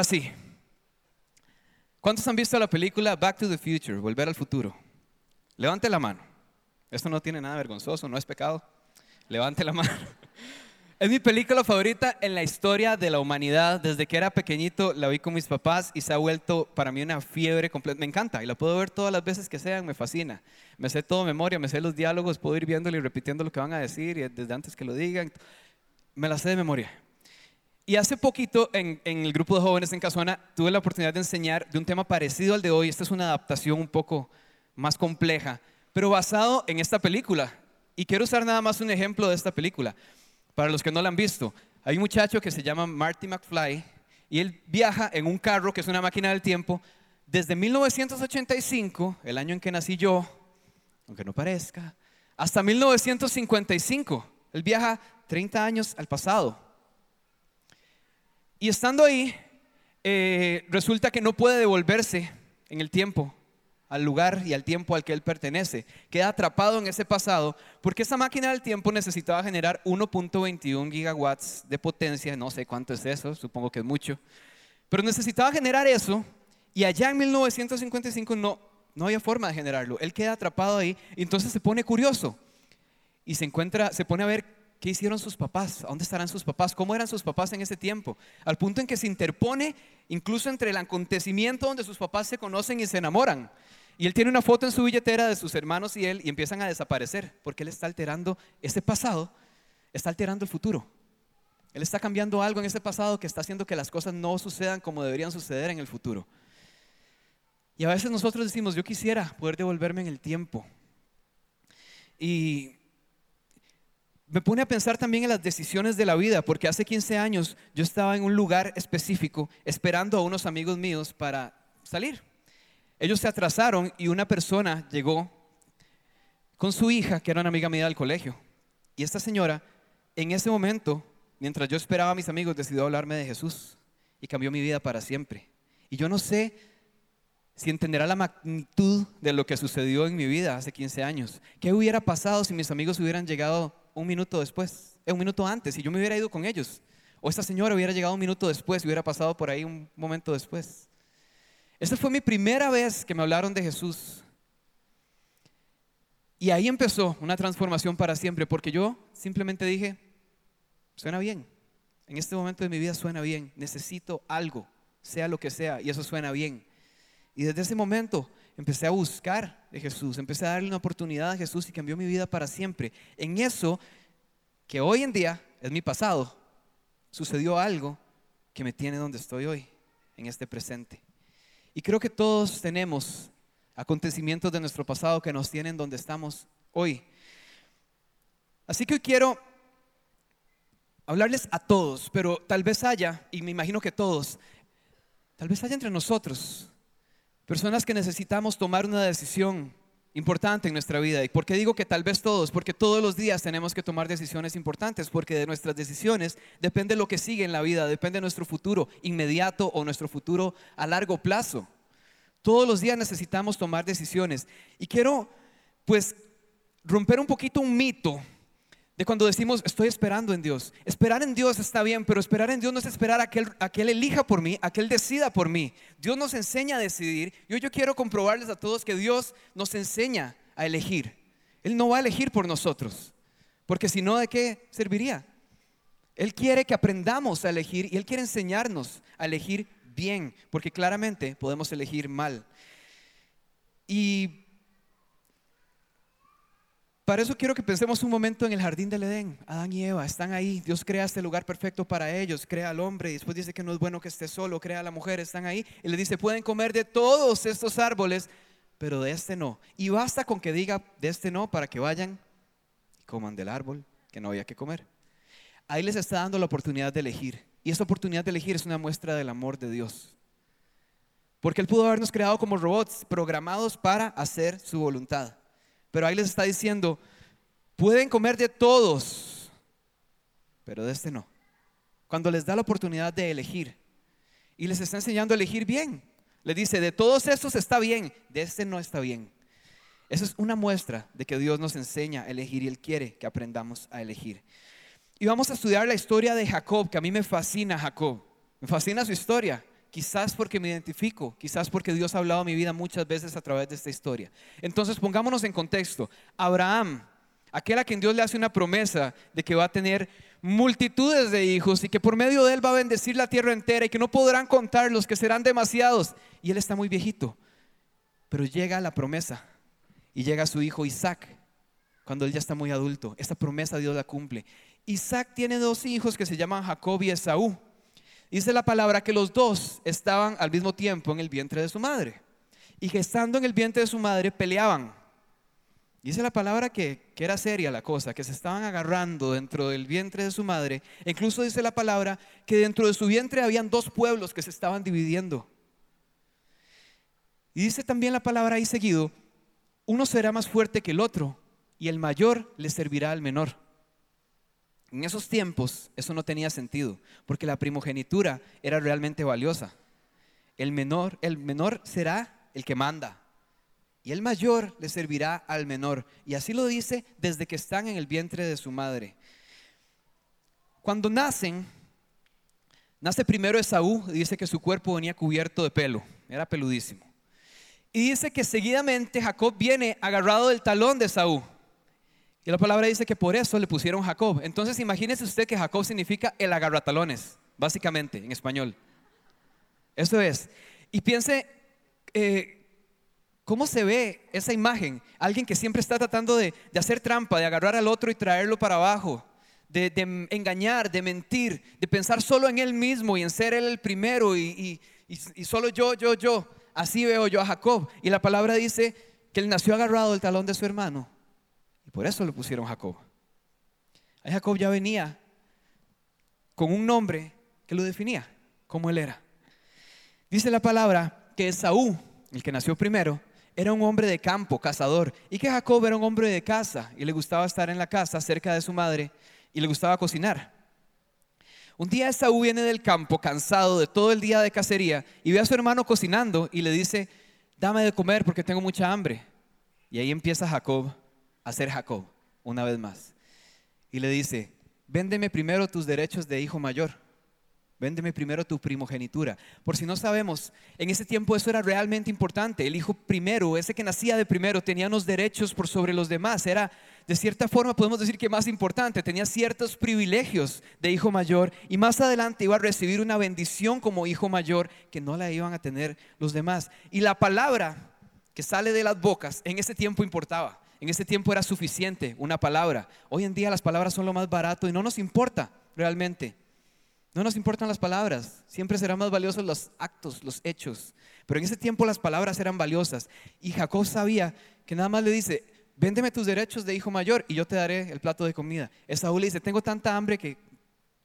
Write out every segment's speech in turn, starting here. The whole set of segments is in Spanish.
Ahora sí, ¿cuántos han visto la película Back to the Future, Volver al Futuro? Levante la mano. Esto no tiene nada vergonzoso, no es pecado. Levante la mano. Es mi película favorita en la historia de la humanidad. Desde que era pequeñito la vi con mis papás y se ha vuelto para mí una fiebre completa. Me encanta y la puedo ver todas las veces que sean, me fascina. Me sé todo de memoria, me sé los diálogos, puedo ir viéndolo y repitiendo lo que van a decir y desde antes que lo digan. Me la sé de memoria. Y hace poquito en, el grupo de jóvenes en Casona tuve la oportunidad de enseñar de un tema parecido al de hoy. Esta es una adaptación un poco más compleja, pero basado en esta película. Y quiero usar nada más un ejemplo de esta película. Para los que no la han visto, hay un muchacho que se llama Marty McFly y él viaja en un carro que es una máquina del tiempo desde 1985, el año en que nací yo, aunque no parezca, hasta 1955. Él viaja 30 años al pasado. Y estando ahí, eh, resulta que no puede devolverse en el tiempo al lugar y al tiempo al que él pertenece. Queda atrapado en ese pasado porque esa máquina del tiempo necesitaba generar 1.21 gigawatts de potencia, no sé cuánto es eso, supongo que es mucho, pero necesitaba generar eso y allá en 1955 no, no había forma de generarlo. Él queda atrapado ahí y entonces se pone curioso y se encuentra, se pone a ver qué hicieron sus papás, dónde estarán sus papás, cómo eran sus papás en ese tiempo, al punto en que se interpone incluso entre el acontecimiento donde sus papás se conocen y se enamoran y él tiene una foto en su billetera de sus hermanos y él y empiezan a desaparecer porque él está alterando ese pasado, está alterando el futuro. Él está cambiando algo en ese pasado que está haciendo que las cosas no sucedan como deberían suceder en el futuro. Y a veces nosotros decimos, yo quisiera poder devolverme en el tiempo. Y me pone a pensar también en las decisiones de la vida, porque hace 15 años yo estaba en un lugar específico esperando a unos amigos míos para salir. Ellos se atrasaron y una persona llegó con su hija, que era una amiga mía del colegio. Y esta señora, en ese momento, mientras yo esperaba a mis amigos, decidió hablarme de Jesús y cambió mi vida para siempre. Y yo no sé si entenderá la magnitud de lo que sucedió en mi vida hace 15 años. ¿Qué hubiera pasado si mis amigos hubieran llegado un minuto después, eh, un minuto antes, y yo me hubiera ido con ellos? O esta señora hubiera llegado un minuto después hubiera pasado por ahí un momento después. Esa fue mi primera vez que me hablaron de Jesús. Y ahí empezó una transformación para siempre, porque yo simplemente dije, suena bien, en este momento de mi vida suena bien, necesito algo, sea lo que sea, y eso suena bien. Y desde ese momento empecé a buscar de Jesús, empecé a darle una oportunidad a Jesús y cambió mi vida para siempre. En eso, que hoy en día es mi pasado, sucedió algo que me tiene donde estoy hoy, en este presente. Y creo que todos tenemos acontecimientos de nuestro pasado que nos tienen donde estamos hoy. Así que hoy quiero hablarles a todos, pero tal vez haya, y me imagino que todos, tal vez haya entre nosotros personas que necesitamos tomar una decisión importante en nuestra vida. ¿Y por qué digo que tal vez todos? Porque todos los días tenemos que tomar decisiones importantes, porque de nuestras decisiones depende lo que sigue en la vida, depende de nuestro futuro inmediato o nuestro futuro a largo plazo. Todos los días necesitamos tomar decisiones. Y quiero, pues, romper un poquito un mito de cuando decimos, estoy esperando en Dios. Esperar en Dios está bien, pero esperar en Dios no es esperar a que, Él, a que Él elija por mí, a que Él decida por mí. Dios nos enseña a decidir. Yo, quiero comprobarles a todos que Dios nos enseña a elegir. Él no va a elegir por nosotros, porque si no, ¿de qué serviría? Él quiere que aprendamos a elegir y Él quiere enseñarnos a elegir bien, porque claramente podemos elegir mal. Y para eso quiero que pensemos un momento en el jardín del Edén. Adán y Eva están ahí. Dios crea este lugar perfecto para ellos. Crea al hombre y después dice que no es bueno que esté solo. Crea a la mujer. Están ahí y le dice, pueden comer de todos estos árboles, pero de este no. Y basta con que diga de este no para que vayan y coman del árbol que no había que comer. Ahí les está dando la oportunidad de elegir. Y esa oportunidad de elegir es una muestra del amor de Dios. Porque Él pudo habernos creado como robots programados para hacer su voluntad. Pero ahí les está diciendo, pueden comer de todos, pero de este no. Cuando les da la oportunidad de elegir y les está enseñando a elegir bien, les dice, de todos estos está bien, de este no está bien. Esa es una muestra de que Dios nos enseña a elegir y Él quiere que aprendamos a elegir. Y vamos a estudiar la historia de Jacob, que a mí me fascina Jacob. Me fascina su historia. Quizás porque me identifico, quizás porque Dios ha hablado a mi vida muchas veces a través de esta historia. Entonces pongámonos en contexto. Abraham, aquel a quien Dios le hace una promesa de que va a tener multitudes de hijos y que por medio de él va a bendecir la tierra entera y que no podrán contarlos, que serán demasiados. Y él está muy viejito. Pero llega la promesa y llega su hijo Isaac cuando él ya está muy adulto. Esta promesa Dios la cumple. Isaac tiene dos hijos que se llaman Jacob y Esaú. Dice la palabra que los dos estaban al mismo tiempo en el vientre de su madre. Y que estando en el vientre de su madre peleaban. Dice la palabra que, que, era seria la cosa, que se estaban agarrando dentro del vientre de su madre. incluso dice la palabra que dentro de su vientre habían dos pueblos que se estaban dividiendo. Y dice también la palabra ahí seguido, uno será más fuerte que el otro y el mayor le servirá al menor. En esos tiempos eso no tenía sentido, porque la primogenitura era realmente valiosa. El menor, el menor será el que manda, y el mayor le servirá al menor. Y así lo dice desde que están en el vientre de su madre. Cuando nacen, nace primero Esaú, dice que su cuerpo venía cubierto de pelo, era peludísimo. Y dice que seguidamente Jacob viene agarrado del talón de Esaú. Y la palabra dice que por eso le pusieron Jacob. Entonces imagínese usted que Jacob significa el agarratalones, básicamente, en español. Eso es. Y piense, eh, ¿cómo se ve esa imagen? Alguien que siempre está tratando de, hacer trampa, de agarrar al otro y traerlo para abajo, de, engañar, de mentir, de pensar solo en él mismo y en ser él el primero y, solo yo, yo, yo. Así veo yo a Jacob. Y la palabra dice que él nació agarrado del talón de su hermano por eso le pusieron Jacob. Ahí Jacob ya venía con un nombre que lo definía, como él era. Dice la palabra que Esaú, el que nació primero, era un hombre de campo, cazador, y que Jacob era un hombre de casa y le gustaba estar en la casa cerca de su madre y le gustaba cocinar. Un día Esaú viene del campo cansado de todo el día de cacería y ve a su hermano cocinando y le dice, dame de comer porque tengo mucha hambre. Y ahí empieza Jacob a ser Jacob una vez más. Y le dice, véndeme primero tus derechos de hijo mayor. Véndeme primero tu primogenitura. Por si no sabemos, en ese tiempo eso era realmente importante. El hijo primero, ese que nacía de primero, tenía unos derechos por sobre los demás. Era, de cierta forma, podemos decir que más importante. Tenía ciertos privilegios de hijo mayor y más adelante iba a recibir una bendición como hijo mayor que no la iban a tener los demás. Y la palabra que sale de las bocas en ese tiempo importaba. En ese tiempo era suficiente una palabra. Hoy en día las palabras son lo más barato y no nos importa realmente. No nos importan las palabras, siempre serán más valiosos los actos, los hechos. Pero en ese tiempo las palabras eran valiosas. Y Jacob sabía que nada más le dice, véndeme tus derechos de hijo mayor y yo te daré el plato de comida. Esaú le dice, tengo tanta hambre que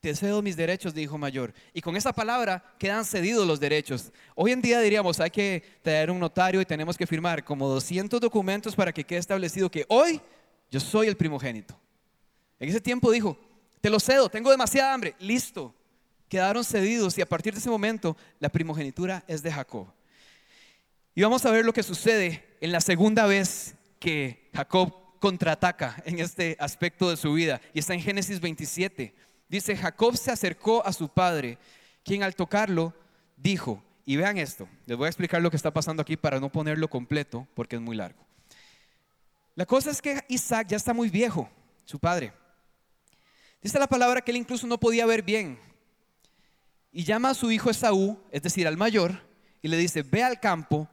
te cedo mis derechos de hijo mayor. Y con esa palabra quedan cedidos los derechos. Hoy en día diríamos, hay que traer un notario y tenemos que firmar como 200 documentos para que quede establecido que hoy yo soy el primogénito. En ese tiempo dijo, te lo cedo, tengo demasiada hambre, listo. Quedaron cedidos y a partir de ese momento la primogenitura es de Jacob. Y vamos a ver lo que sucede en la segunda vez que Jacob contraataca en este aspecto de su vida. Y está en Génesis 27. Dice, Jacob se acercó a su padre, quien al tocarlo dijo, y vean esto, les voy a explicar lo que está pasando aquí para no ponerlo completo porque es muy largo. La cosa es que Isaac ya está muy viejo, su padre. Dice la palabra que él incluso no podía ver bien. Y llama a su hijo Esaú, es decir, al mayor, y le dice, ve al campo,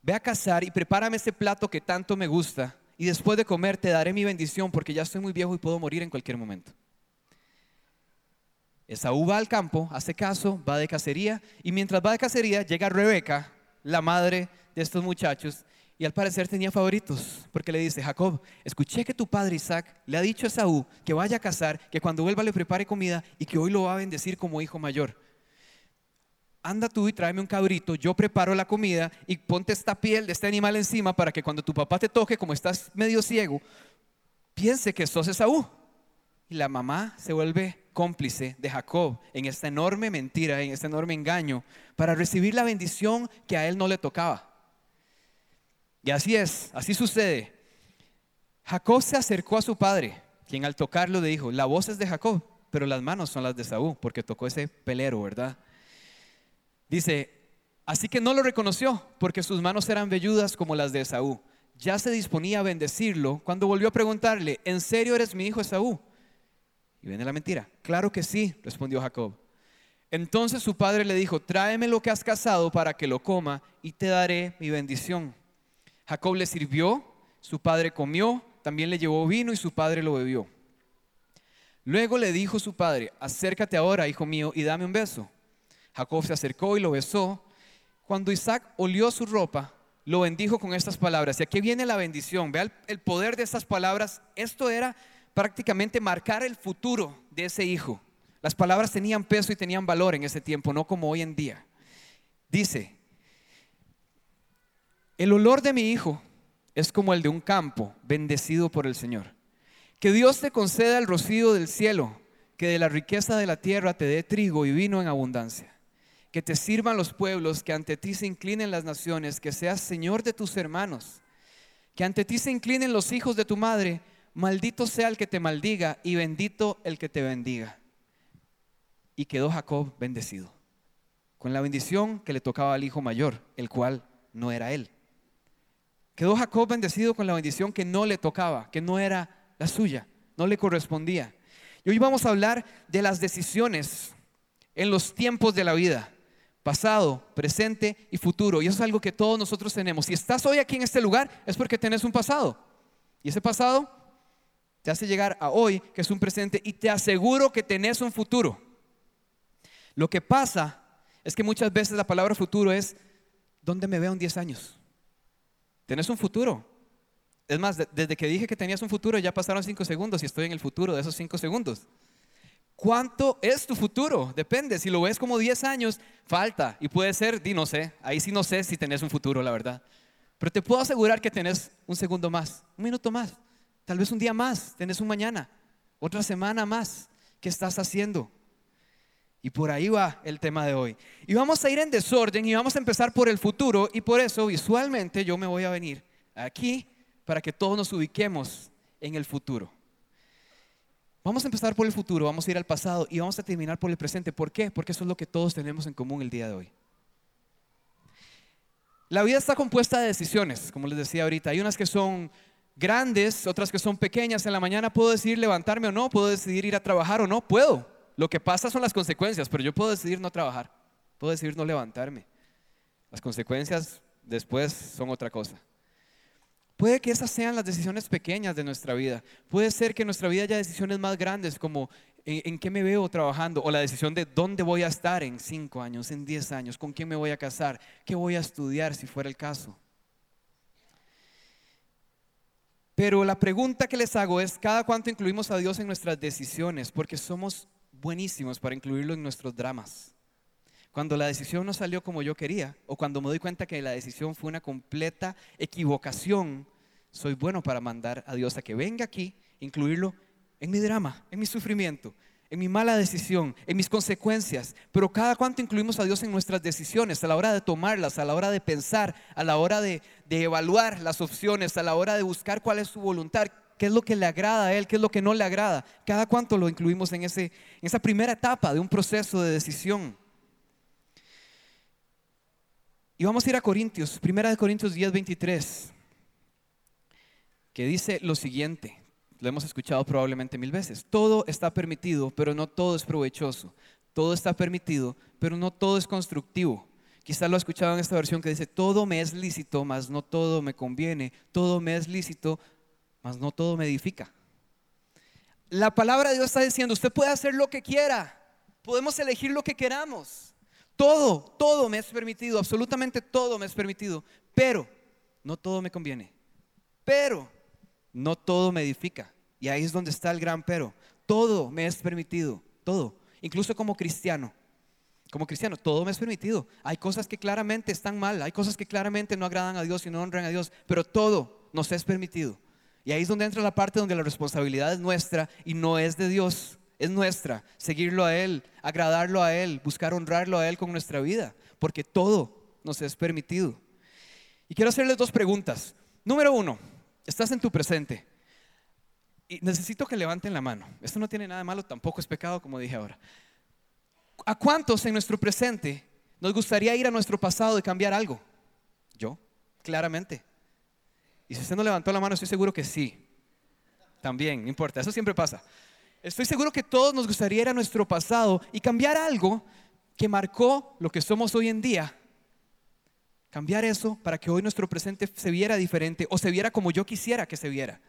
ve a cazar y prepárame ese plato que tanto me gusta, y después de comer te daré mi bendición porque ya estoy muy viejo y puedo morir en cualquier momento. Esaú va al campo, hace caso, va de cacería y mientras va de cacería llega Rebeca, la madre de estos muchachos, y al parecer tenía favoritos, porque le dice, Jacob, escuché que tu padre Isaac le ha dicho a Esaú que vaya a cazar, que cuando vuelva le prepare comida y que hoy lo va a bendecir como hijo mayor. Anda tú y tráeme un cabrito, yo preparo la comida y ponte esta piel de este animal encima para que cuando tu papá te toque, como estás medio ciego, piense que sos Esaú. Y la mamá se vuelve cómplice de Jacob en esta enorme mentira, en este enorme engaño, para recibir la bendición que a él no le tocaba. Y así es, así sucede. Jacob se acercó a su padre, quien al tocarlo le dijo, la voz es de Jacob, pero las manos son las de Saúl, porque tocó ese pelero, ¿verdad? Dice, así que no lo reconoció porque sus manos eran velludas como las de Esaú. Ya se disponía a bendecirlo cuando volvió a preguntarle, ¿en serio eres mi hijo Esaú? Y viene la mentira. Claro que sí, respondió Jacob. Entonces su padre le dijo, tráeme lo que has cazado para que lo coma y te daré mi bendición. Jacob le sirvió, su padre comió, también le llevó vino y su padre lo bebió. Luego le dijo su padre, acércate ahora, hijo mío, y dame un beso. Jacob se acercó y lo besó. Cuando Isaac olió su ropa, lo bendijo con estas palabras. Y aquí viene la bendición. Vea el, poder de estas palabras. Esto era prácticamente marcar el futuro de ese hijo. Las palabras tenían peso y tenían valor en ese tiempo, no como hoy en día. Dice, el olor de mi hijo es como el de un campo bendecido por el Señor. Que Dios te conceda el rocío del cielo, que de la riqueza de la tierra te dé trigo y vino en abundancia. Que te sirvan los pueblos, que ante ti se inclinen las naciones, que seas Señor de tus hermanos. Que ante ti se inclinen los hijos de tu madre, maldito sea el que te maldiga y bendito el que te bendiga. Y quedó Jacob bendecido, con la bendición que le tocaba al hijo mayor, el cual no era él. Quedó Jacob bendecido con la bendición que no le tocaba, que no era la suya, no le correspondía. Y hoy vamos a hablar de las decisiones en los tiempos de la vida, pasado, presente y futuro. Y eso es algo que todos nosotros tenemos. Si estás hoy aquí en este lugar es porque tenés un pasado. Y ese pasado te hace llegar a hoy, que es un presente, y te aseguro que tenés un futuro. Lo que pasa es que muchas veces la palabra futuro es, ¿dónde me veo en 10 años? Tenés un futuro, es más, desde que dije que tenías un futuro ya pasaron cinco segundos y estoy en el futuro de esos cinco segundos. ¿Cuánto es tu futuro? Depende. Si lo ves como 10 años, falta. Y puede ser, di no sé. Ahí sí no sé si tenés un futuro, la verdad. Pero te puedo asegurar que tenés un segundo más, un minuto más, tal vez un día más, tenés un mañana, otra semana más. ¿Qué estás haciendo? Y por ahí va el tema de hoy. Y vamos a ir en desorden y vamos a empezar por el futuro. Y por eso visualmente yo me voy a venir aquí para que todos nos ubiquemos en el futuro. Vamos a empezar por el futuro, vamos a ir al pasado y vamos a terminar por el presente. ¿Por qué? Porque eso es lo que todos tenemos en común el día de hoy. La vida está compuesta de decisiones, como les decía ahorita. Hay unas que son grandes, otras que son pequeñas. En la mañana puedo decidir levantarme o no, puedo decidir ir a trabajar o no, puedo. Lo que pasa son las consecuencias, pero yo puedo decidir no trabajar, puedo decidir no levantarme. Las consecuencias después son otra cosa. Puede que esas sean las decisiones pequeñas de nuestra vida. Puede ser que en nuestra vida haya decisiones más grandes como en, qué me veo trabajando o la decisión de dónde voy a estar en cinco años, en diez años, con quién me voy a casar, qué voy a estudiar si fuera el caso. Pero la pregunta que les hago es, ¿cada cuánto incluimos a Dios en nuestras decisiones? Porque somos buenísimos para incluirlo en nuestros dramas. Cuando la decisión no salió como yo quería, o cuando me doy cuenta que la decisión fue una completa equivocación, soy bueno para mandar a Dios a que venga aquí, incluirlo en mi drama, en mi sufrimiento, en mi mala decisión, en mis consecuencias. Pero cada cuanto incluimos a Dios en nuestras decisiones, a la hora de tomarlas, a la hora de pensar, a la hora de, evaluar las opciones, a la hora de buscar cuál es su voluntad, qué es lo que le agrada a Él, qué es lo que no le agrada. Cada cuanto lo incluimos en, en esa primera etapa de un proceso de decisión. Y vamos a ir a Corintios, primera de Corintios 10, 23 que dice lo siguiente, lo hemos escuchado probablemente mil veces, todo está permitido, pero no todo es provechoso, todo está permitido, pero no todo es constructivo. Quizás lo ha escuchado en esta versión que dice, todo me es lícito, mas no todo me conviene, todo me es lícito, mas no todo me edifica. La palabra de Dios está diciendo, usted puede hacer lo que quiera, podemos elegir lo que queramos, todo, todo me es permitido, absolutamente todo me es permitido, pero no todo me conviene, pero no todo me edifica. Y ahí es donde está el gran pero. Todo me es permitido, todo. Incluso como cristiano. Como cristiano, todo me es permitido. Hay cosas que claramente están mal, hay cosas que claramente no agradan a Dios y no honran a Dios, pero todo nos es permitido. Y ahí es donde entra la parte donde la responsabilidad es nuestra y no es de Dios, es nuestra. Seguirlo a Él, agradarlo a Él, buscar honrarlo a Él con nuestra vida, porque todo nos es permitido. Y quiero hacerles dos preguntas. Número uno, Estás en tu presente. Y necesito que levanten la mano. Esto no tiene nada de malo, tampoco es pecado, como dije ahora. ¿A cuántos en nuestro presente nos gustaría ir a nuestro pasado y cambiar algo? Yo, claramente. Y si usted no levantó la mano, estoy seguro que sí. También, no importa, eso siempre pasa. Estoy seguro que todos nos gustaría ir a nuestro pasado y cambiar algo que marcó lo que somos hoy en día. Cambiar eso para que hoy nuestro presente se viera diferente o se viera como yo quisiera que se viera.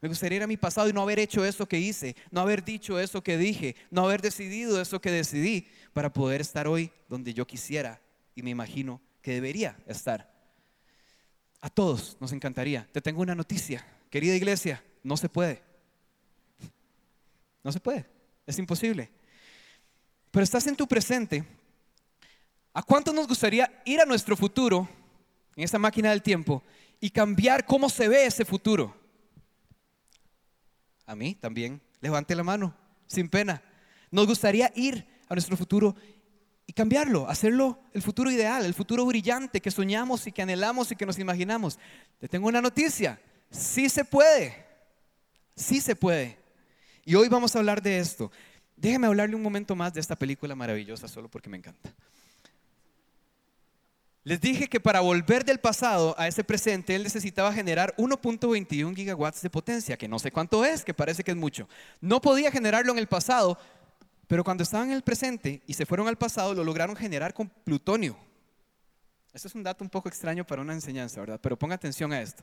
Me gustaría ir a mi pasado y no haber hecho eso que hice, no haber dicho eso que dije, no haber decidido eso que decidí para poder estar hoy donde yo quisiera y me imagino que debería estar. A todos nos encantaría. Te tengo una noticia, querida iglesia, no se puede. No se puede, es imposible. Pero estás en tu presente. ¿A cuánto nos gustaría ir a nuestro futuro en esa máquina del tiempo y cambiar cómo se ve ese futuro? A mí también. Levante la mano, sin pena. Nos gustaría ir a nuestro futuro y cambiarlo, hacerlo el futuro ideal, el futuro brillante que soñamos y que anhelamos y que nos imaginamos. Te tengo una noticia, sí se puede, sí se puede. Y hoy vamos a hablar de esto. Déjeme hablarle un momento más de esta película maravillosa, solo porque me encanta. Les dije que para volver del pasado a ese presente, él necesitaba generar 1.21 gigawatts de potencia, que no sé cuánto es, que parece que es mucho. No podía generarlo en el pasado, pero cuando estaban en el presente y se fueron al pasado, lo lograron generar con plutonio. Esto es un dato un poco extraño para una enseñanza, ¿verdad? Pero ponga atención a esto.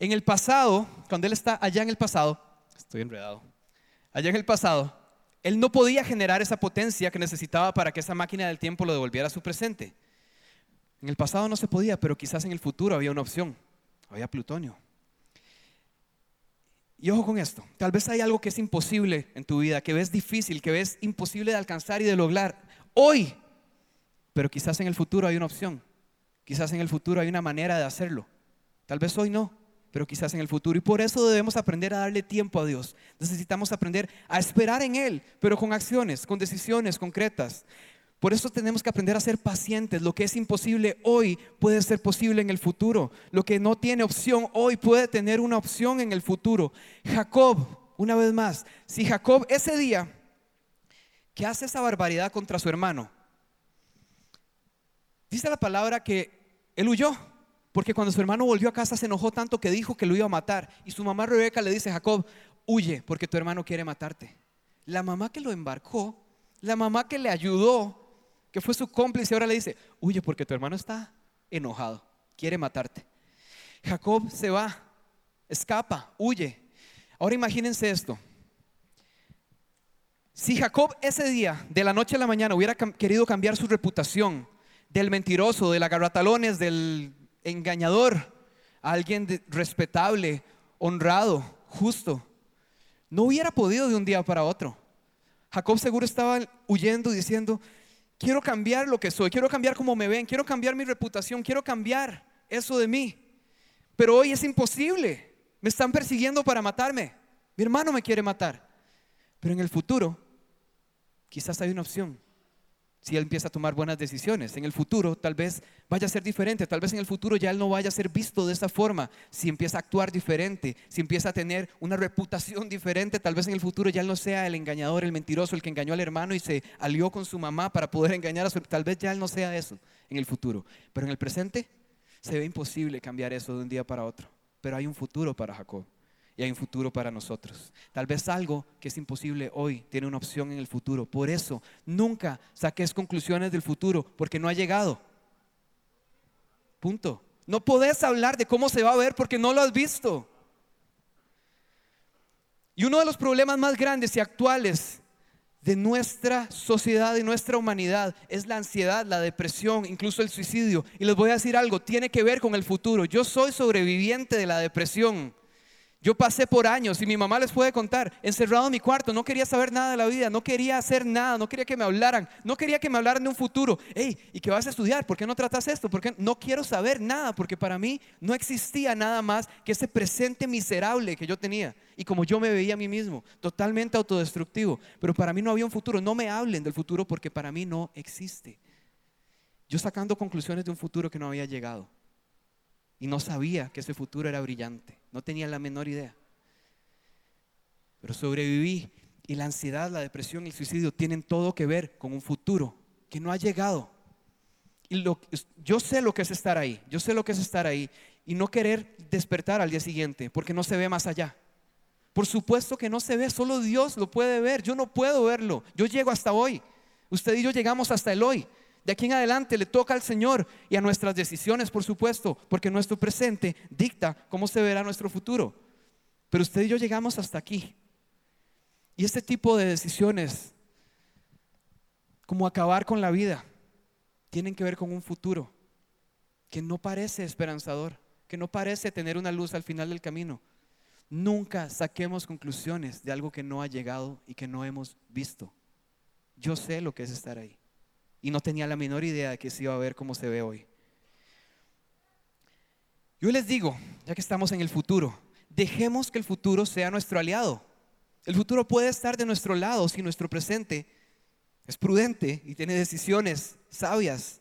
En el pasado, cuando él está allá en el pasado, estoy enredado, allá en el pasado, él no podía generar esa potencia que necesitaba para que esa máquina del tiempo lo devolviera a su presente. En el pasado no se podía, pero quizás en el futuro había una opción. Había plutonio. Y ojo con esto, tal vez hay algo que es imposible en tu vida, que ves difícil, que ves imposible de alcanzar y de lograr hoy, pero quizás en el futuro hay una opción, quizás en el futuro hay una manera de hacerlo. Tal vez hoy no, pero quizás en el futuro. Y por eso debemos aprender a darle tiempo a Dios. Necesitamos aprender a esperar en Él, pero con acciones, con decisiones concretas. Por eso tenemos que aprender a ser pacientes. Lo que es imposible hoy puede ser posible en el futuro. Lo que no tiene opción hoy puede tener una opción en el futuro. Jacob, una vez más, si Jacob ese día que hace esa barbaridad contra su hermano, dice la palabra que él huyó, porque cuando su hermano volvió a casa se enojó tanto que dijo que lo iba a matar. Y su mamá Rebeca le dice, Jacob, huye porque tu hermano quiere matarte. La mamá que lo embarcó, la mamá que le ayudó, que fue su cómplice, ahora le dice, huye porque tu hermano está enojado, quiere matarte. Jacob se va, escapa, huye. Ahora imagínense esto. Si Jacob ese día, de la noche a la mañana, hubiera querido cambiar su reputación del mentiroso, del agarratalones, del engañador, a alguien respetable, honrado, justo, no hubiera podido de un día para otro. Jacob seguro estaba huyendo diciendo, Quiero cambiar lo que soy, quiero cambiar cómo me ven, quiero cambiar mi reputación, quiero cambiar eso de mí. Pero hoy es imposible. Me están persiguiendo para matarme. Mi hermano me quiere matar. Pero en el futuro, quizás hay una opción si él empieza a tomar buenas decisiones. En el futuro tal vez vaya a ser diferente, tal vez en el futuro ya él no vaya a ser visto de esa forma, si empieza a actuar diferente, si empieza a tener una reputación diferente, tal vez en el futuro ya él no sea el engañador, el mentiroso, el que engañó al hermano y se alió con su mamá para poder engañar a su... Tal vez ya él no sea eso en el futuro, pero en el presente se ve imposible cambiar eso de un día para otro, pero hay un futuro para Jacob y hay un futuro para nosotros. Tal vez algo que es imposible hoy tiene una opción en el futuro. Por eso, nunca saques conclusiones del futuro porque no ha llegado. Punto. No podés hablar de cómo se va a ver porque no lo has visto. Y uno de los problemas más grandes y actuales de nuestra sociedad y nuestra humanidad es la ansiedad, la depresión, incluso el suicidio. Y les voy a decir algo, tiene que ver con el futuro. Yo soy sobreviviente de la depresión. Yo pasé por años y mi mamá les puede contar, encerrado en mi cuarto, no quería saber nada de la vida, no quería hacer nada, no quería que me hablaran, no quería que me hablaran de un futuro. Hey, ¿y qué vas a estudiar? ¿Por qué no tratas esto? Porque no quiero saber nada, porque para mí no existía nada más que ese presente miserable que yo tenía y como yo me veía a mí mismo, totalmente autodestructivo. Pero para mí no había un futuro. No me hablen del futuro porque para mí no existe. Yo sacando conclusiones de un futuro que no había llegado y no sabía que ese futuro era brillante, no tenía la menor idea. Pero sobreviví y la ansiedad, la depresión y el suicidio tienen todo que ver con un futuro que no ha llegado. Y yo sé lo que es estar ahí, yo sé lo que es estar ahí y no querer despertar al día siguiente porque no se ve más allá. Por supuesto que no se ve, solo Dios lo puede ver, yo no puedo verlo, yo llego hasta hoy, usted y yo llegamos hasta el hoy. De aquí en adelante le toca al Señor y a nuestras decisiones, por supuesto, porque nuestro presente dicta cómo se verá nuestro futuro. Pero usted y yo llegamos hasta aquí. Y este tipo de decisiones, como acabar con la vida, tienen que ver con un futuro que no parece esperanzador, que no parece tener una luz al final del camino. Nunca saquemos conclusiones de algo que no ha llegado y que no hemos visto. Yo sé lo que es estar ahí. Y no tenía la menor idea de que se iba a ver como se ve hoy. Yo les digo, ya que estamos en el futuro, dejemos que el futuro sea nuestro aliado. El futuro puede estar de nuestro lado si nuestro presente es prudente y tiene decisiones sabias.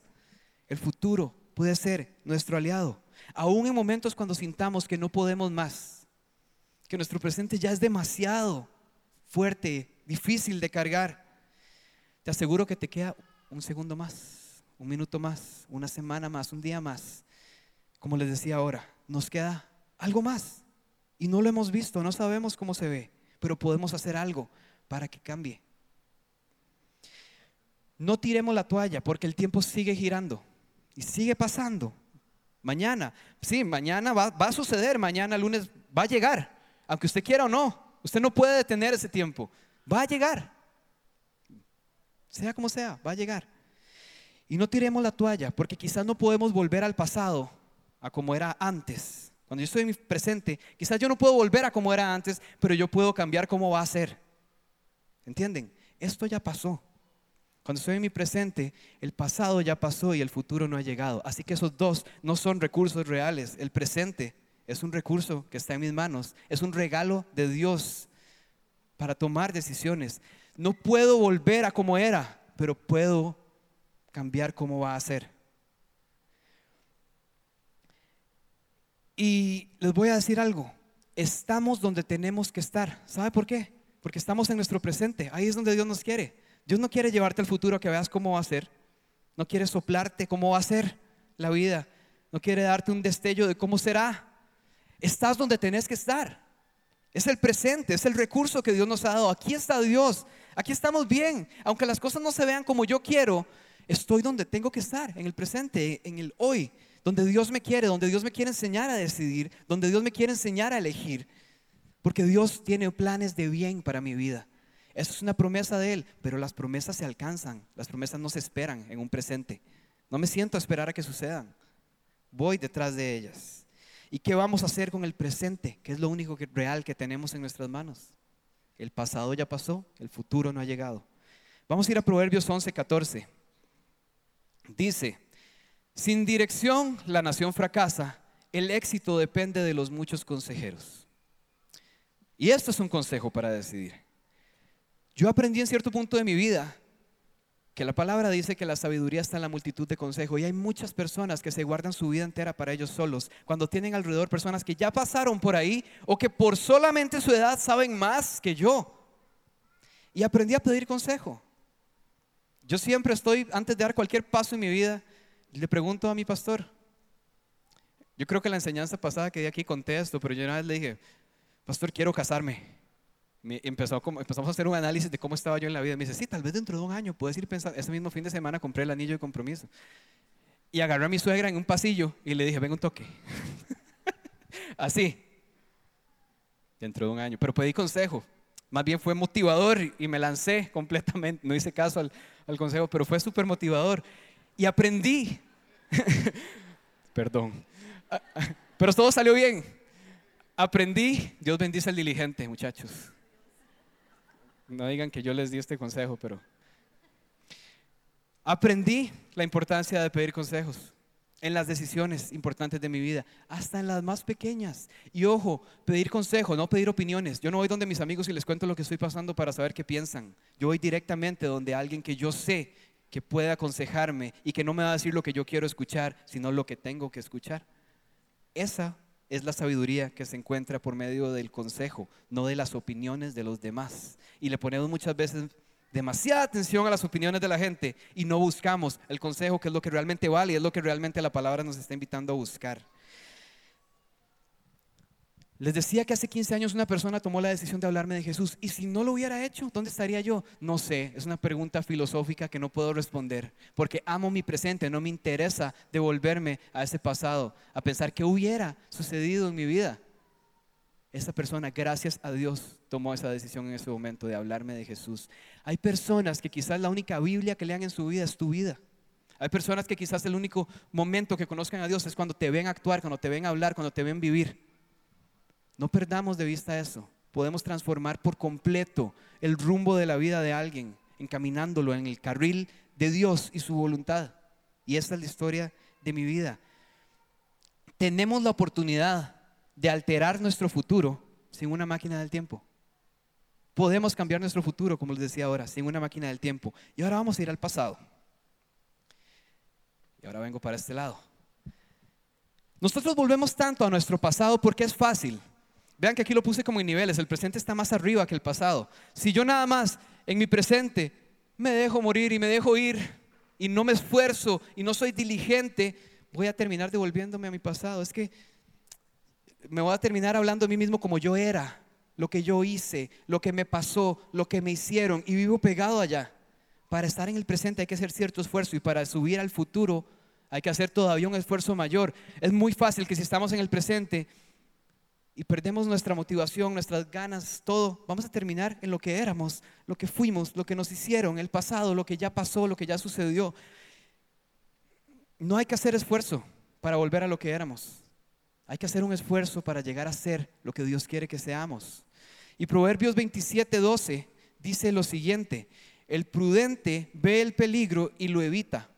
El futuro puede ser nuestro aliado. Aún en momentos cuando sintamos que no podemos más, que nuestro presente ya es demasiado fuerte, difícil de cargar, te aseguro que te queda un segundo más, un minuto más, una semana más, un día más. Como les decía ahora, nos queda algo más y no lo hemos visto, no sabemos cómo se ve, pero podemos hacer algo para que cambie. No tiremos la toalla porque el tiempo sigue girando y sigue pasando. Mañana, sí, mañana va, va, a suceder, mañana lunes va a llegar, aunque usted quiera o no. Usted no puede detener ese tiempo, va a llegar. Sea como sea, va a llegar. Y no tiremos la toalla porque quizás no podemos volver al pasado, a como era antes. Cuando yo estoy en mi presente, quizás yo no puedo volver a como era antes, pero yo puedo cambiar cómo va a ser. ¿Entienden? Esto ya pasó. Cuando estoy en mi presente, el pasado ya pasó y el futuro no ha llegado. Así que esos dos no son recursos reales. El presente es un recurso que está en mis manos. Es un regalo de Dios para tomar decisiones. No puedo volver a como era, pero puedo cambiar cómo va a ser. Y les voy a decir algo. Estamos donde tenemos que estar. ¿Sabe por qué? Porque estamos en nuestro presente. Ahí es donde Dios nos quiere. Dios no quiere llevarte al futuro a que veas cómo va a ser. No quiere soplarte cómo va a ser la vida. No quiere darte un destello de cómo será. Estás donde tenés que estar. Es el presente, es el recurso que Dios nos ha dado. Aquí está Dios. Aquí estamos bien. Aunque las cosas no se vean como yo quiero, estoy donde tengo que estar, en el presente, en el hoy, donde Dios me quiere, donde Dios me quiere enseñar a decidir, donde Dios me quiere enseñar a elegir. Porque Dios tiene planes de bien para mi vida. Eso es una promesa de Él, pero las promesas se alcanzan, las promesas no se esperan en un presente. No me siento a esperar a que sucedan, voy detrás de ellas. ¿Y qué vamos a hacer con el presente? Que es lo único que, real que tenemos en nuestras manos. El pasado ya pasó, el futuro no ha llegado. Vamos a ir a Proverbios 11, 14. Dice, sin dirección la nación fracasa, el éxito depende de los muchos consejeros. Y esto es un consejo para decidir. Yo aprendí en cierto punto de mi vida que la palabra dice que la sabiduría está en la multitud de consejos y hay muchas personas que se guardan su vida entera para ellos solos, cuando tienen alrededor personas que ya pasaron por ahí o que por solamente su edad saben más que yo. Y aprendí a pedir consejo. Yo siempre estoy, antes de dar cualquier paso en mi vida, le pregunto a mi pastor. Yo creo que la enseñanza pasada que di aquí contesto, pero yo una vez le dije, pastor, quiero casarme empezó empezamos a hacer un análisis de cómo estaba yo en la vida. Me dice, sí, tal vez dentro de un año puedes ir pensando. Ese mismo fin de semana compré el anillo de compromiso. Y agarré a mi suegra en un pasillo y le dije, ven un toque. Así. Dentro de un año. Pero pedí consejo. Más bien fue motivador y me lancé completamente. No hice caso al, al consejo, pero fue súper motivador. Y aprendí. Perdón. Pero todo salió bien. Aprendí. Dios bendice al diligente, muchachos. No digan que yo les di este consejo, pero aprendí la importancia de pedir consejos en las decisiones importantes de mi vida, hasta en las más pequeñas. Y ojo, pedir consejo, no pedir opiniones. Yo no voy donde mis amigos y les cuento lo que estoy pasando para saber qué piensan. Yo voy directamente donde alguien que yo sé que puede aconsejarme y que no me va a decir lo que yo quiero escuchar, sino lo que tengo que escuchar. Esa es la sabiduría que se encuentra por medio del consejo, no de las opiniones de los demás. Y le ponemos muchas veces demasiada atención a las opiniones de la gente y no buscamos el consejo que es lo que realmente vale y es lo que realmente la palabra nos está invitando a buscar. Les decía que hace 15 años una persona tomó la decisión de hablarme de Jesús y si no lo hubiera hecho, ¿dónde estaría yo? No sé, es una pregunta filosófica que no puedo responder porque amo mi presente, no me interesa devolverme a ese pasado, a pensar qué hubiera sucedido en mi vida. Esa persona, gracias a Dios, tomó esa decisión en ese momento de hablarme de Jesús. Hay personas que quizás la única Biblia que lean en su vida es tu vida. Hay personas que quizás el único momento que conozcan a Dios es cuando te ven actuar, cuando te ven hablar, cuando te ven vivir. No perdamos de vista eso. Podemos transformar por completo el rumbo de la vida de alguien, encaminándolo en el carril de Dios y su voluntad. Y esta es la historia de mi vida. Tenemos la oportunidad de alterar nuestro futuro sin una máquina del tiempo. Podemos cambiar nuestro futuro, como les decía ahora, sin una máquina del tiempo. Y ahora vamos a ir al pasado. Y ahora vengo para este lado. Nosotros volvemos tanto a nuestro pasado porque es fácil. Vean que aquí lo puse como en niveles, el presente está más arriba que el pasado. Si yo nada más en mi presente me dejo morir y me dejo ir y no me esfuerzo y no soy diligente, voy a terminar devolviéndome a mi pasado. Es que me voy a terminar hablando de mí mismo como yo era, lo que yo hice, lo que me pasó, lo que me hicieron y vivo pegado allá. Para estar en el presente hay que hacer cierto esfuerzo y para subir al futuro hay que hacer todavía un esfuerzo mayor. Es muy fácil que si estamos en el presente y perdemos nuestra motivación, nuestras ganas, todo, vamos a terminar en lo que éramos, lo que fuimos, lo que nos hicieron, el pasado, lo que ya pasó, lo que ya sucedió. No hay que hacer esfuerzo para volver a lo que éramos. Hay que hacer un esfuerzo para llegar a ser lo que Dios quiere que seamos. Y Proverbios 27, 12 dice lo siguiente, el prudente ve el peligro y lo evita.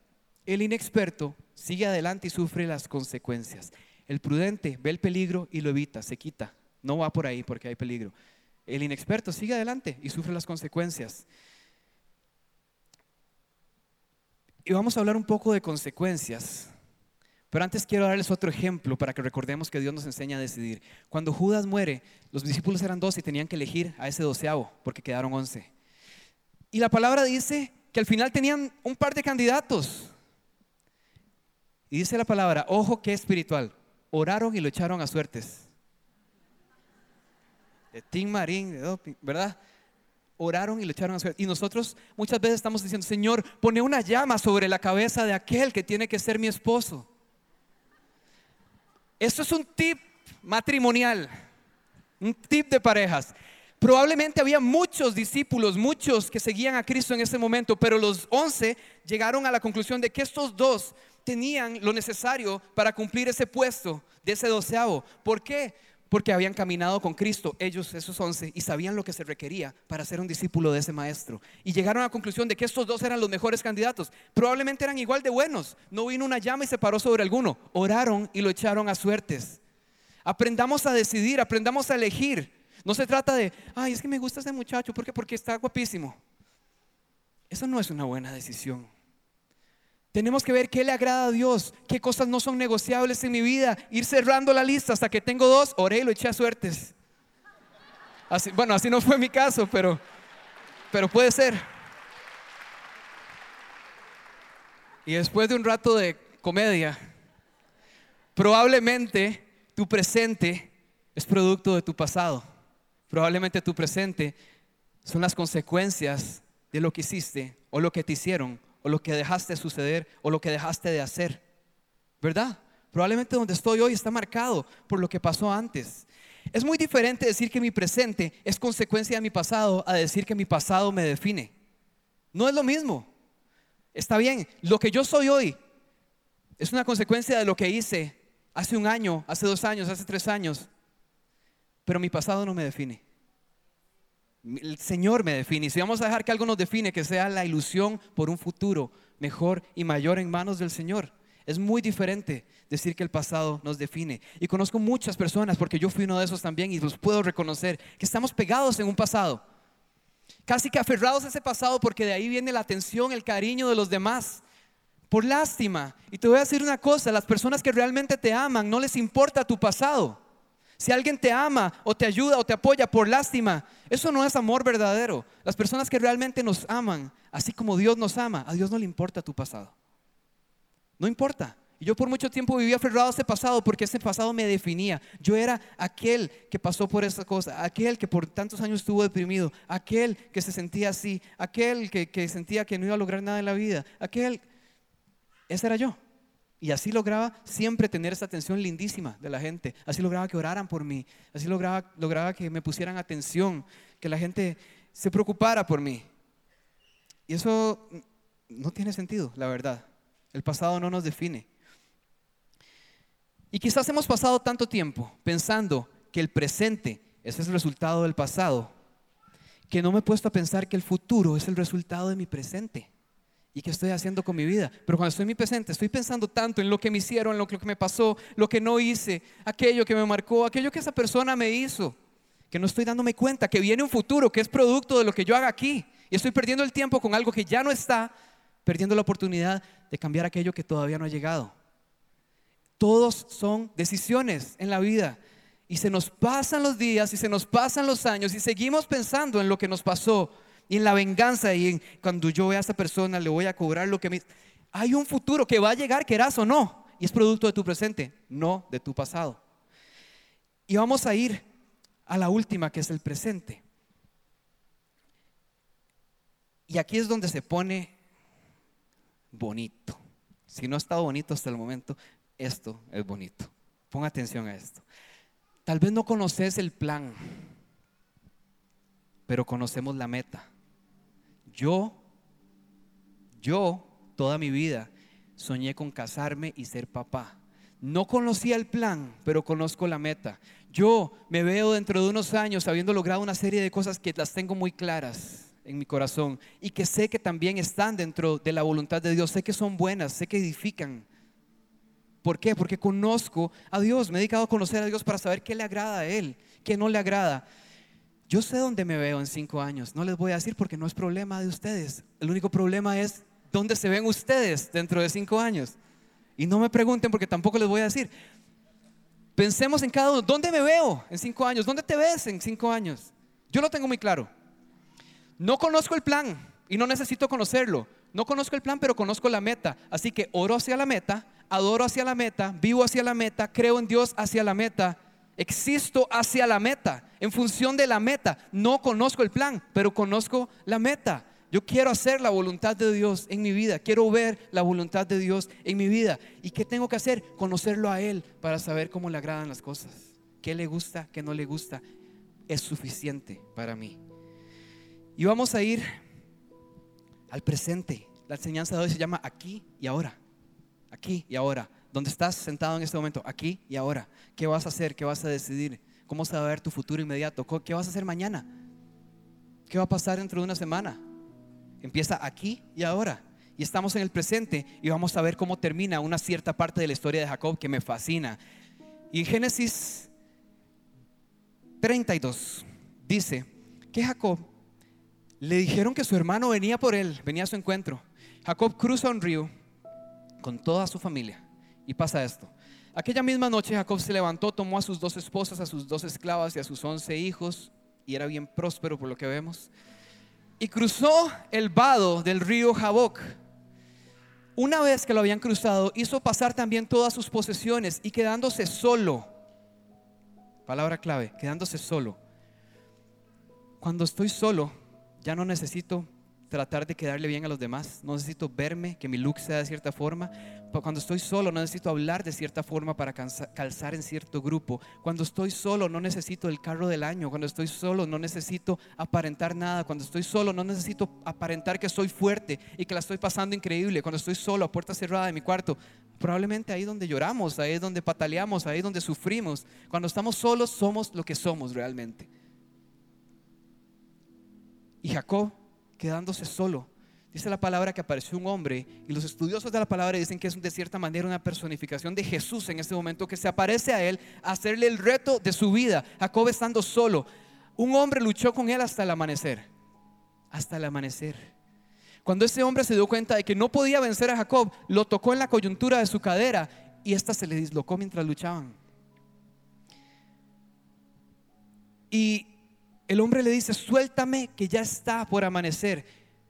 El inexperto sigue adelante y sufre las consecuencias. El prudente ve el peligro y lo evita, se quita. No va por ahí porque hay peligro. El inexperto sigue adelante y sufre las consecuencias. Y vamos a hablar un poco de consecuencias. Pero antes quiero darles otro ejemplo para que recordemos que Dios nos enseña a decidir. Cuando Judas muere, los discípulos eran dos y tenían que elegir a ese doceavo porque quedaron once. Y la palabra dice que al final tenían un par de candidatos. Y dice la palabra, ojo que espiritual oraron y lo echaron a suertes. De Tim Marín, de doping, ¿verdad? Oraron y lo echaron a suertes. Y nosotros muchas veces estamos diciendo, Señor, pone una llama sobre la cabeza de aquel que tiene que ser mi esposo. Esto es un tip matrimonial, un tip de parejas. Probablemente había muchos discípulos, muchos que seguían a Cristo en ese momento, pero los once llegaron a la conclusión de que estos dos tenían lo necesario para cumplir ese puesto de ese doceavo. ¿Por qué? Porque habían caminado con Cristo, ellos, esos once, y sabían lo que se requería para ser un discípulo de ese maestro. Y llegaron a la conclusión de que estos dos eran los mejores candidatos. Probablemente eran igual de buenos. No vino una llama y se paró sobre alguno. Oraron y lo echaron a suertes. Aprendamos a decidir, aprendamos a elegir. No se trata de, ay, es que me gusta ese muchacho, ¿por qué? Porque está guapísimo. Eso no es una buena decisión. Tenemos que ver qué le agrada a Dios, qué cosas no son negociables en mi vida, ir cerrando la lista hasta que tengo dos, oré y lo eché a suertes. Así, bueno, así no fue mi caso, pero, pero puede ser. Y después de un rato de comedia, probablemente tu presente es producto de tu pasado. Probablemente tu presente son las consecuencias de lo que hiciste o lo que te hicieron o lo que dejaste de suceder o lo que dejaste de hacer. ¿Verdad? Probablemente donde estoy hoy está marcado por lo que pasó antes. Es muy diferente decir que mi presente es consecuencia de mi pasado a decir que mi pasado me define. No es lo mismo. Está bien, lo que yo soy hoy es una consecuencia de lo que hice hace un año, hace dos años, hace tres años, pero mi pasado no me define. El Señor me define. Y si vamos a dejar que algo nos define, que sea la ilusión por un futuro mejor y mayor en manos del Señor. Es muy diferente decir que el pasado nos define. Y conozco muchas personas, porque yo fui uno de esos también y los puedo reconocer, que estamos pegados en un pasado. Casi que aferrados a ese pasado porque de ahí viene la atención, el cariño de los demás. Por lástima. Y te voy a decir una cosa, las personas que realmente te aman no les importa tu pasado. Si alguien te ama o te ayuda o te apoya por lástima, eso no es amor verdadero. Las personas que realmente nos aman, así como Dios nos ama, a Dios no le importa tu pasado. No importa. Y yo por mucho tiempo vivía aferrado a ese pasado porque ese pasado me definía. Yo era aquel que pasó por esa cosa, aquel que por tantos años estuvo deprimido, aquel que se sentía así, aquel que, que sentía que no iba a lograr nada en la vida, aquel... Ese era yo. Y así lograba siempre tener esa atención lindísima de la gente. Así lograba que oraran por mí. Así lograba, lograba que me pusieran atención, que la gente se preocupara por mí. Y eso no tiene sentido, la verdad. El pasado no nos define. Y quizás hemos pasado tanto tiempo pensando que el presente es el resultado del pasado, que no me he puesto a pensar que el futuro es el resultado de mi presente. ¿Y qué estoy haciendo con mi vida? Pero cuando estoy en mi presente, estoy pensando tanto en lo que me hicieron, en lo que me pasó, lo que no hice, aquello que me marcó, aquello que esa persona me hizo, que no estoy dándome cuenta, que viene un futuro, que es producto de lo que yo haga aquí. Y estoy perdiendo el tiempo con algo que ya no está, perdiendo la oportunidad de cambiar aquello que todavía no ha llegado. Todos son decisiones en la vida. Y se nos pasan los días y se nos pasan los años y seguimos pensando en lo que nos pasó y en la venganza y en cuando yo vea a esa persona le voy a cobrar lo que me... Hay un futuro que va a llegar, querás o no, y es producto de tu presente, no de tu pasado. Y vamos a ir a la última, que es el presente. Y aquí es donde se pone bonito. Si no ha estado bonito hasta el momento, esto es bonito. Ponga atención a esto. Tal vez no conoces el plan, pero conocemos la meta. Yo, yo, toda mi vida, soñé con casarme y ser papá. No conocía el plan, pero conozco la meta. Yo me veo dentro de unos años habiendo logrado una serie de cosas que las tengo muy claras en mi corazón y que sé que también están dentro de la voluntad de Dios. Sé que son buenas, sé que edifican, ¿Por qué? Porque conozco a Dios, me he dedicado a conocer a Dios para saber qué le agrada a Él, qué no le agrada. Yo sé dónde me veo en cinco años, no les voy a decir porque no es problema de ustedes. El único problema es dónde se ven ustedes dentro de cinco años. Y no me pregunten porque tampoco les voy a decir. Pensemos en cada uno, ¿dónde me veo en cinco años? ¿Dónde te ves en cinco años? Yo lo tengo muy claro. No conozco el plan y no necesito conocerlo. No conozco el plan, pero conozco la meta. Así que oro hacia la meta, adoro hacia la meta, vivo hacia la meta, creo en Dios hacia la meta, existo hacia la meta, en función de la meta. No conozco el plan, pero conozco la meta. Yo quiero hacer la voluntad de Dios en mi vida, quiero ver la voluntad de Dios en mi vida. ¿Y qué tengo que hacer? Conocerlo a Él para saber cómo le agradan las cosas. ¿Qué le gusta? ¿Qué no le gusta? Es suficiente para mí. Y vamos a ir al presente. La enseñanza de hoy se llama aquí y ahora aquí y ahora. ¿Dónde estás sentado en este momento? Aquí y ahora. ¿Qué vas a hacer? ¿Qué vas a decidir? ¿Cómo se va a ver tu futuro inmediato? ¿Qué vas a hacer mañana? ¿Qué va a pasar dentro de una semana? Empieza aquí y ahora. Y estamos en el presente y vamos a ver cómo termina una cierta parte de la historia de Jacob que me fascina. Y en Génesis 32 dice que Jacob le dijeron que su hermano venía por él, venía a su encuentro. Jacob cruza un río con toda su familia. Y pasa esto. Aquella misma noche Jacob se levantó, tomó a sus dos esposas, a sus dos esclavas y a sus once hijos, y era bien próspero por lo que vemos, y cruzó el vado del río Jaboc. Una vez que lo habían cruzado, hizo pasar también todas sus posesiones y quedándose solo, palabra clave, quedándose solo. Cuando estoy solo, ya no necesito tratar de quedarle bien a los demás, no necesito verme, que mi look sea de cierta forma. Cuando estoy solo no necesito hablar de cierta forma para calzar en cierto grupo. Cuando estoy solo no necesito el carro del año. Cuando estoy solo no necesito aparentar nada. Cuando estoy solo no necesito aparentar que soy fuerte y que la estoy pasando increíble. Cuando estoy solo a puerta cerrada de mi cuarto, probablemente ahí donde lloramos, ahí es donde pataleamos, ahí es donde sufrimos. Cuando estamos solos somos lo que somos realmente. Y Jacob quedándose solo. Dice la palabra que apareció un hombre y los estudiosos de la palabra dicen que es de cierta manera una personificación de Jesús en este momento que se aparece a él a hacerle el reto de su vida. Jacob estando solo. Un hombre luchó con él hasta el amanecer. Hasta el amanecer. Cuando ese hombre se dio cuenta de que no podía vencer a Jacob, lo tocó en la coyuntura de su cadera y esta se le dislocó mientras luchaban. Y el hombre le dice, suéltame que ya está por amanecer.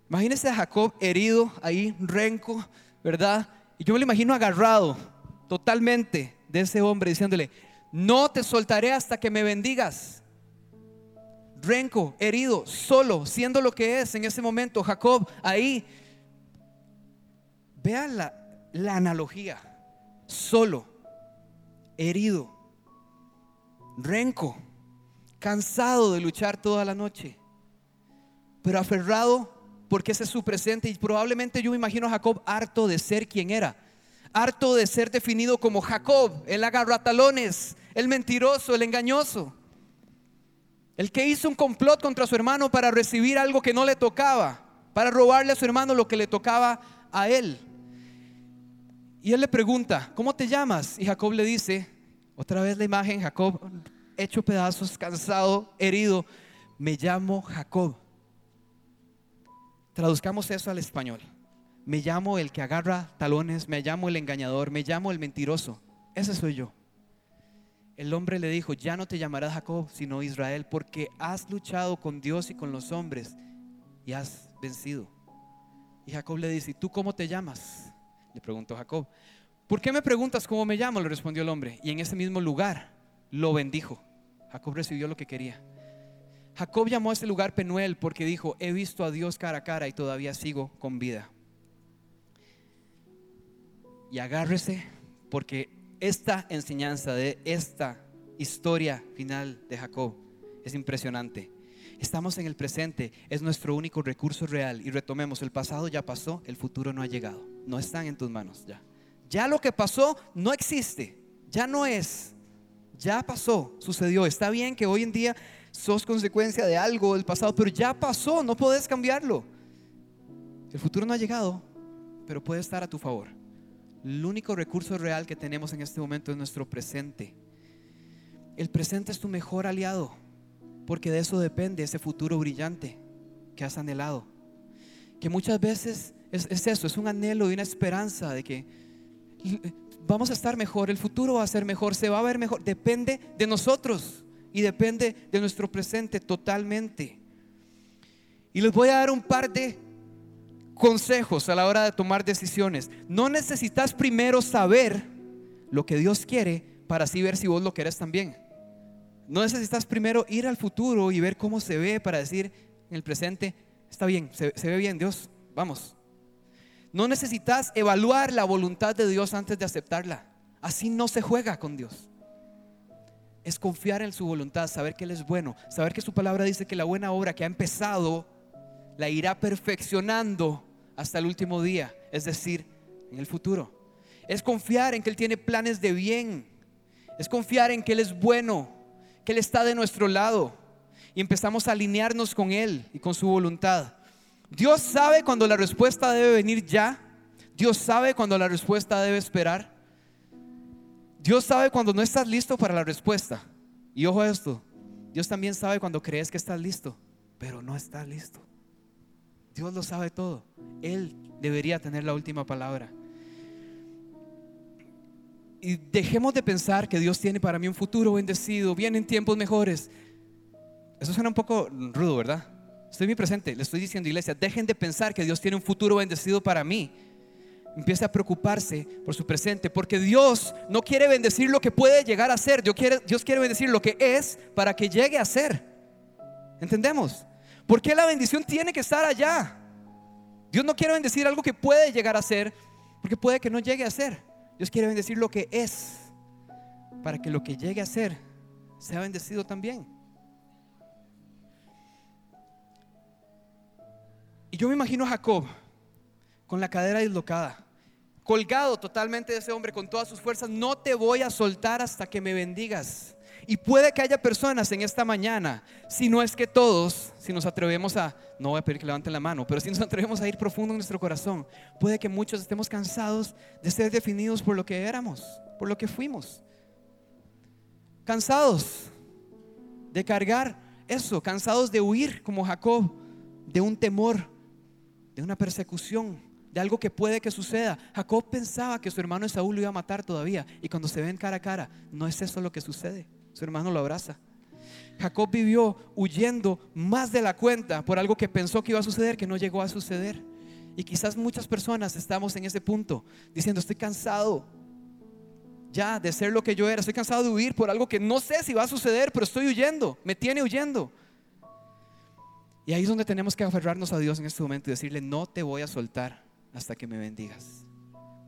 Imagínese a Jacob herido ahí, renco, ¿verdad? Y yo me lo imagino agarrado totalmente de ese hombre diciéndole, no te soltaré hasta que me bendigas. Renco, herido, solo, siendo lo que es en ese momento, Jacob ahí. Vean la, la analogía, solo, herido, renco, cansado de luchar toda la noche, pero aferrado porque ese es su presente y probablemente yo me imagino a Jacob harto de ser quien era, harto de ser definido como Jacob, el agarratalones, el mentiroso, el engañoso, el que hizo un complot contra su hermano para recibir algo que no le tocaba, para robarle a su hermano lo que le tocaba a él. Y él le pregunta, ¿cómo te llamas? Y Jacob le dice, otra vez la imagen, Jacob hecho pedazos, cansado, herido, me llamo Jacob. Traduzcamos eso al español. Me llamo el que agarra talones, me llamo el engañador, me llamo el mentiroso. Ese soy yo. El hombre le dijo, ya no te llamarás Jacob, sino Israel, porque has luchado con Dios y con los hombres y has vencido. Y Jacob le dice, ¿y tú cómo te llamas? Le preguntó Jacob. ¿Por qué me preguntas cómo me llamo? Le respondió el hombre. Y en ese mismo lugar lo bendijo. Jacob recibió lo que quería. Jacob llamó a ese lugar Penuel porque dijo, he visto a Dios cara a cara y todavía sigo con vida. Y agárrese porque esta enseñanza de esta historia final de Jacob es impresionante. Estamos en el presente, es nuestro único recurso real y retomemos, el pasado ya pasó, el futuro no ha llegado, no están en tus manos ya. Ya lo que pasó no existe, ya no es, ya pasó, sucedió. Está bien que hoy en día sos consecuencia de algo del pasado, pero ya pasó, no puedes cambiarlo. El futuro no ha llegado, pero puede estar a tu favor. El único recurso real que tenemos en este momento es nuestro presente. El presente es tu mejor aliado, porque de eso depende ese futuro brillante que has anhelado. Que muchas veces es, eso, es un anhelo y una esperanza de que vamos a estar mejor, el futuro va a ser mejor, se va a ver mejor. Depende de nosotros y depende de nuestro presente totalmente. Y les voy a dar un par de consejos a la hora de tomar decisiones. No necesitas primero saber lo que Dios quiere para así ver si vos lo querés también. No necesitas primero ir al futuro y ver cómo se ve para decir en el presente, está bien, se, se ve bien Dios, vamos, no necesitas evaluar la voluntad de Dios antes de aceptarla. Así no se juega con Dios. Es confiar en su voluntad, saber que Él es bueno, saber que su palabra dice que la buena obra que ha empezado la irá perfeccionando hasta el último día, es decir, en el futuro. Es confiar en que Él tiene planes de bien. Es confiar en que Él es bueno, que Él está de nuestro lado. Y empezamos a alinearnos con Él y con su voluntad. Dios sabe cuando la respuesta debe venir ya. Dios sabe cuando la respuesta debe esperar. Dios sabe cuando no estás listo para la respuesta. Y ojo a esto, Dios también sabe cuando crees que estás listo, pero no estás listo. Dios lo sabe todo. Él debería tener la última palabra. Y dejemos de pensar que Dios tiene para mí un futuro bendecido, vienen tiempos mejores. Eso suena un poco rudo, ¿verdad? Estoy muy presente, le estoy diciendo, iglesia, dejen de pensar que Dios tiene un futuro bendecido para mí. Empiece a preocuparse por su presente, porque Dios no quiere bendecir lo que puede llegar a ser, Dios quiere, bendecir lo que es para que llegue a ser. ¿Entendemos? ¿Por qué la bendición tiene que estar allá? Dios no quiere bendecir algo que puede llegar a ser, porque puede que no llegue a ser. Dios quiere bendecir lo que es, para que lo que llegue a ser sea bendecido también. Y yo me imagino a Jacob con la cadera dislocada, colgado totalmente de ese hombre con todas sus fuerzas. No te voy a soltar hasta que me bendigas. Y puede que haya personas en esta mañana, si no es que todos, si nos atrevemos a, no voy a pedir que levanten la mano, pero si nos atrevemos a ir profundo en nuestro corazón, puede que muchos estemos cansados de ser definidos por lo que éramos, por lo que fuimos. Cansados de cargar eso, cansados de huir como Jacob, de un temor de una persecución, de algo que puede que suceda. Jacob pensaba que su hermano Esaú lo iba a matar todavía y cuando se ven cara a cara, no es eso lo que sucede. Su hermano lo abraza. Jacob vivió huyendo más de la cuenta por algo que pensó que iba a suceder, que no llegó a suceder. Y quizás muchas personas estamos en ese punto diciendo, estoy cansado ya de ser lo que yo era, estoy cansado de huir por algo que no sé si va a suceder, pero estoy huyendo, me tiene huyendo. Y ahí es donde tenemos que aferrarnos a Dios en este momento y decirle, no te voy a soltar hasta que me bendigas.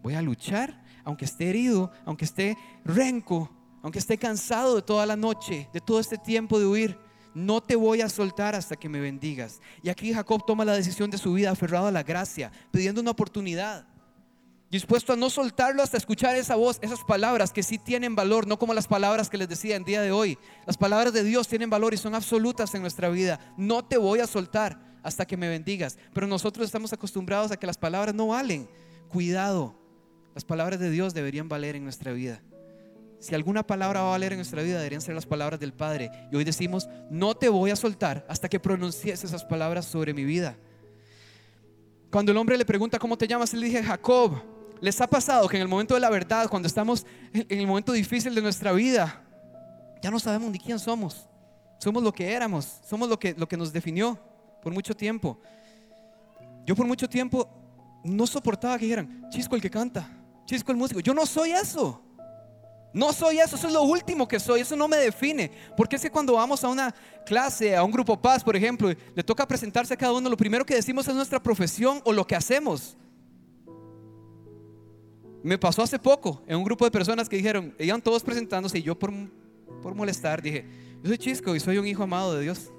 Voy a luchar, aunque esté herido, aunque esté renco, aunque esté cansado de toda la noche, de todo este tiempo de huir. No te voy a soltar hasta que me bendigas. Y aquí Jacob toma la decisión de su vida aferrado a la gracia, pidiendo una oportunidad dispuesto a no soltarlo hasta escuchar esa voz, esas palabras que sí tienen valor, no como las palabras que les decía en día de hoy. Las palabras de Dios tienen valor y son absolutas en nuestra vida. No te voy a soltar hasta que me bendigas. Pero nosotros estamos acostumbrados a que las palabras no valen. Cuidado, las palabras de Dios deberían valer en nuestra vida. Si alguna palabra va a valer en nuestra vida, deberían ser las palabras del Padre. Y hoy decimos, no te voy a soltar hasta que pronuncies esas palabras sobre mi vida. Cuando el hombre le pregunta, ¿cómo te llamas? Él le dije, Jacob. ¿Les ha pasado que en el momento de la verdad, cuando estamos en el momento difícil de nuestra vida, ya no sabemos ni quién somos? Somos lo que éramos, somos lo que, lo que nos definió por mucho tiempo. Yo por mucho tiempo no soportaba que dijeran, Chisco el que canta, Chisco el músico. Yo no soy eso. No soy eso, eso es lo último que soy, eso no me define. Porque es que cuando vamos a una clase, a un grupo paz, por ejemplo, le toca presentarse a cada uno, lo primero que decimos es nuestra profesión o lo que hacemos. Me pasó hace poco en un grupo de personas que dijeron, iban todos presentándose y yo por, por molestar dije, yo soy Chisco y soy un hijo amado de Dios.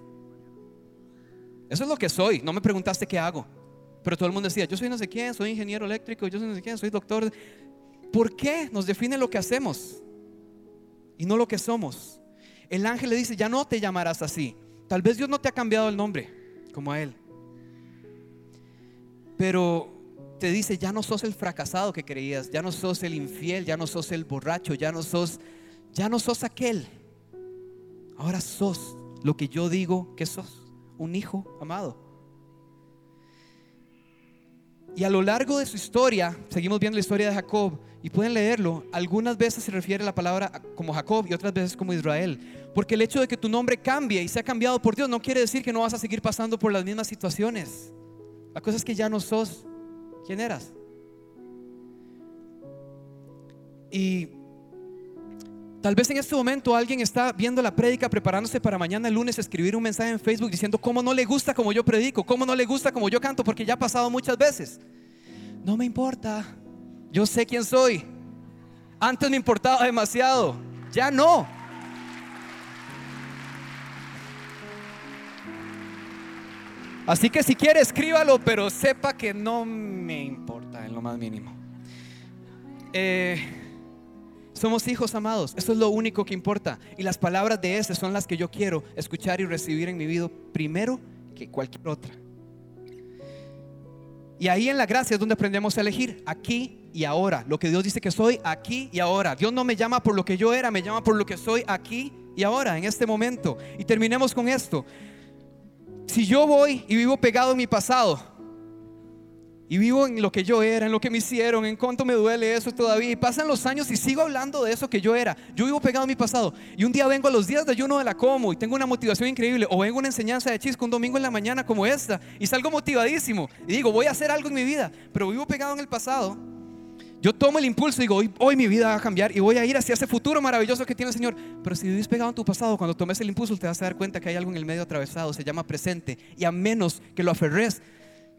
Eso es lo que soy, no me preguntaste qué hago. Pero todo el mundo decía, yo soy no sé quién, soy ingeniero eléctrico, yo soy no sé quién, soy doctor. ¿Por qué nos define lo que hacemos y no lo que somos? El ángel le dice, ya no te llamarás así. Tal vez Dios no te ha cambiado el nombre como a él. Pero te dice, ya no sos el fracasado que creías, ya no sos el infiel, ya no sos el borracho, ya no sos, ya no sos aquel. Ahora sos lo que yo digo que sos, un hijo amado. Y a lo largo de su historia, seguimos viendo la historia de Jacob y pueden leerlo, algunas veces se refiere a la palabra como Jacob y otras veces como Israel. Porque el hecho de que tu nombre cambie y sea cambiado por Dios no quiere decir que no vas a seguir pasando por las mismas situaciones. La cosa es que ya no sos quién eras. Y tal vez en este momento alguien está viendo la prédica preparándose para mañana el lunes escribir un mensaje en Facebook diciendo cómo no le gusta como yo predico, cómo no le gusta como yo canto, porque ya ha pasado muchas veces. No me importa, yo sé quién soy. Antes me importaba demasiado, ya no. Así que si quiere, escríbalo, pero sepa que no me importa en lo más mínimo. Eh, somos hijos amados, eso es lo único que importa. Y las palabras de ese son las que yo quiero escuchar y recibir en mi vida primero que cualquier otra. Y ahí en la gracia es donde aprendemos a elegir aquí y ahora. Lo que Dios dice que soy aquí y ahora. Dios no me llama por lo que yo era, me llama por lo que soy aquí y ahora, en este momento. Y terminemos con esto. Si yo voy y vivo pegado en mi pasado, y vivo en lo que yo era, en lo que me hicieron, en cuánto me duele eso todavía. Y pasan los años y sigo hablando de eso que yo era. Yo vivo pegado en mi pasado. Y un día vengo a los días de ayuno de la Como y tengo una motivación increíble. O vengo una enseñanza de Chisco un domingo en la mañana como esta y salgo motivadísimo. Y digo, voy a hacer algo en mi vida. Pero vivo pegado en el pasado. Yo tomo el impulso y digo, hoy, mi vida va a cambiar y voy a ir hacia ese futuro maravilloso que tiene el Señor. Pero si vivís pegado en tu pasado, cuando tomes el impulso te vas a dar cuenta que hay algo en el medio atravesado, se llama presente. Y a menos que lo aferres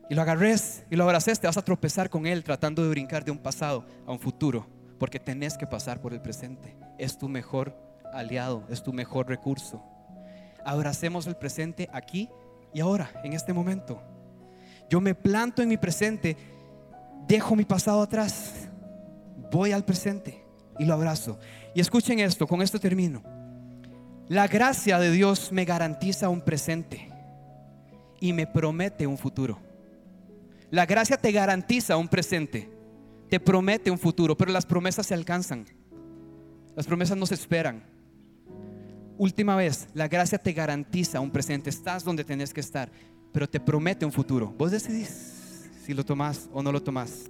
y lo agarres y lo abraces, te vas a tropezar con él tratando de brincar de un pasado a un futuro. Porque tenés que pasar por el presente. Es tu mejor aliado, es tu mejor recurso. Abracemos el presente aquí y ahora, en este momento. Yo me planto en mi presente, dejo mi pasado atrás voy al presente y lo abrazo. Y escuchen esto, con esto termino. La gracia de Dios me garantiza un presente y me promete un futuro. La gracia te garantiza un presente, te promete un futuro, pero las promesas se alcanzan. Las promesas no se esperan. Última vez, la gracia te garantiza un presente. Estás donde tenés que estar, pero te promete un futuro. Vos decidís si lo tomás o no lo tomás.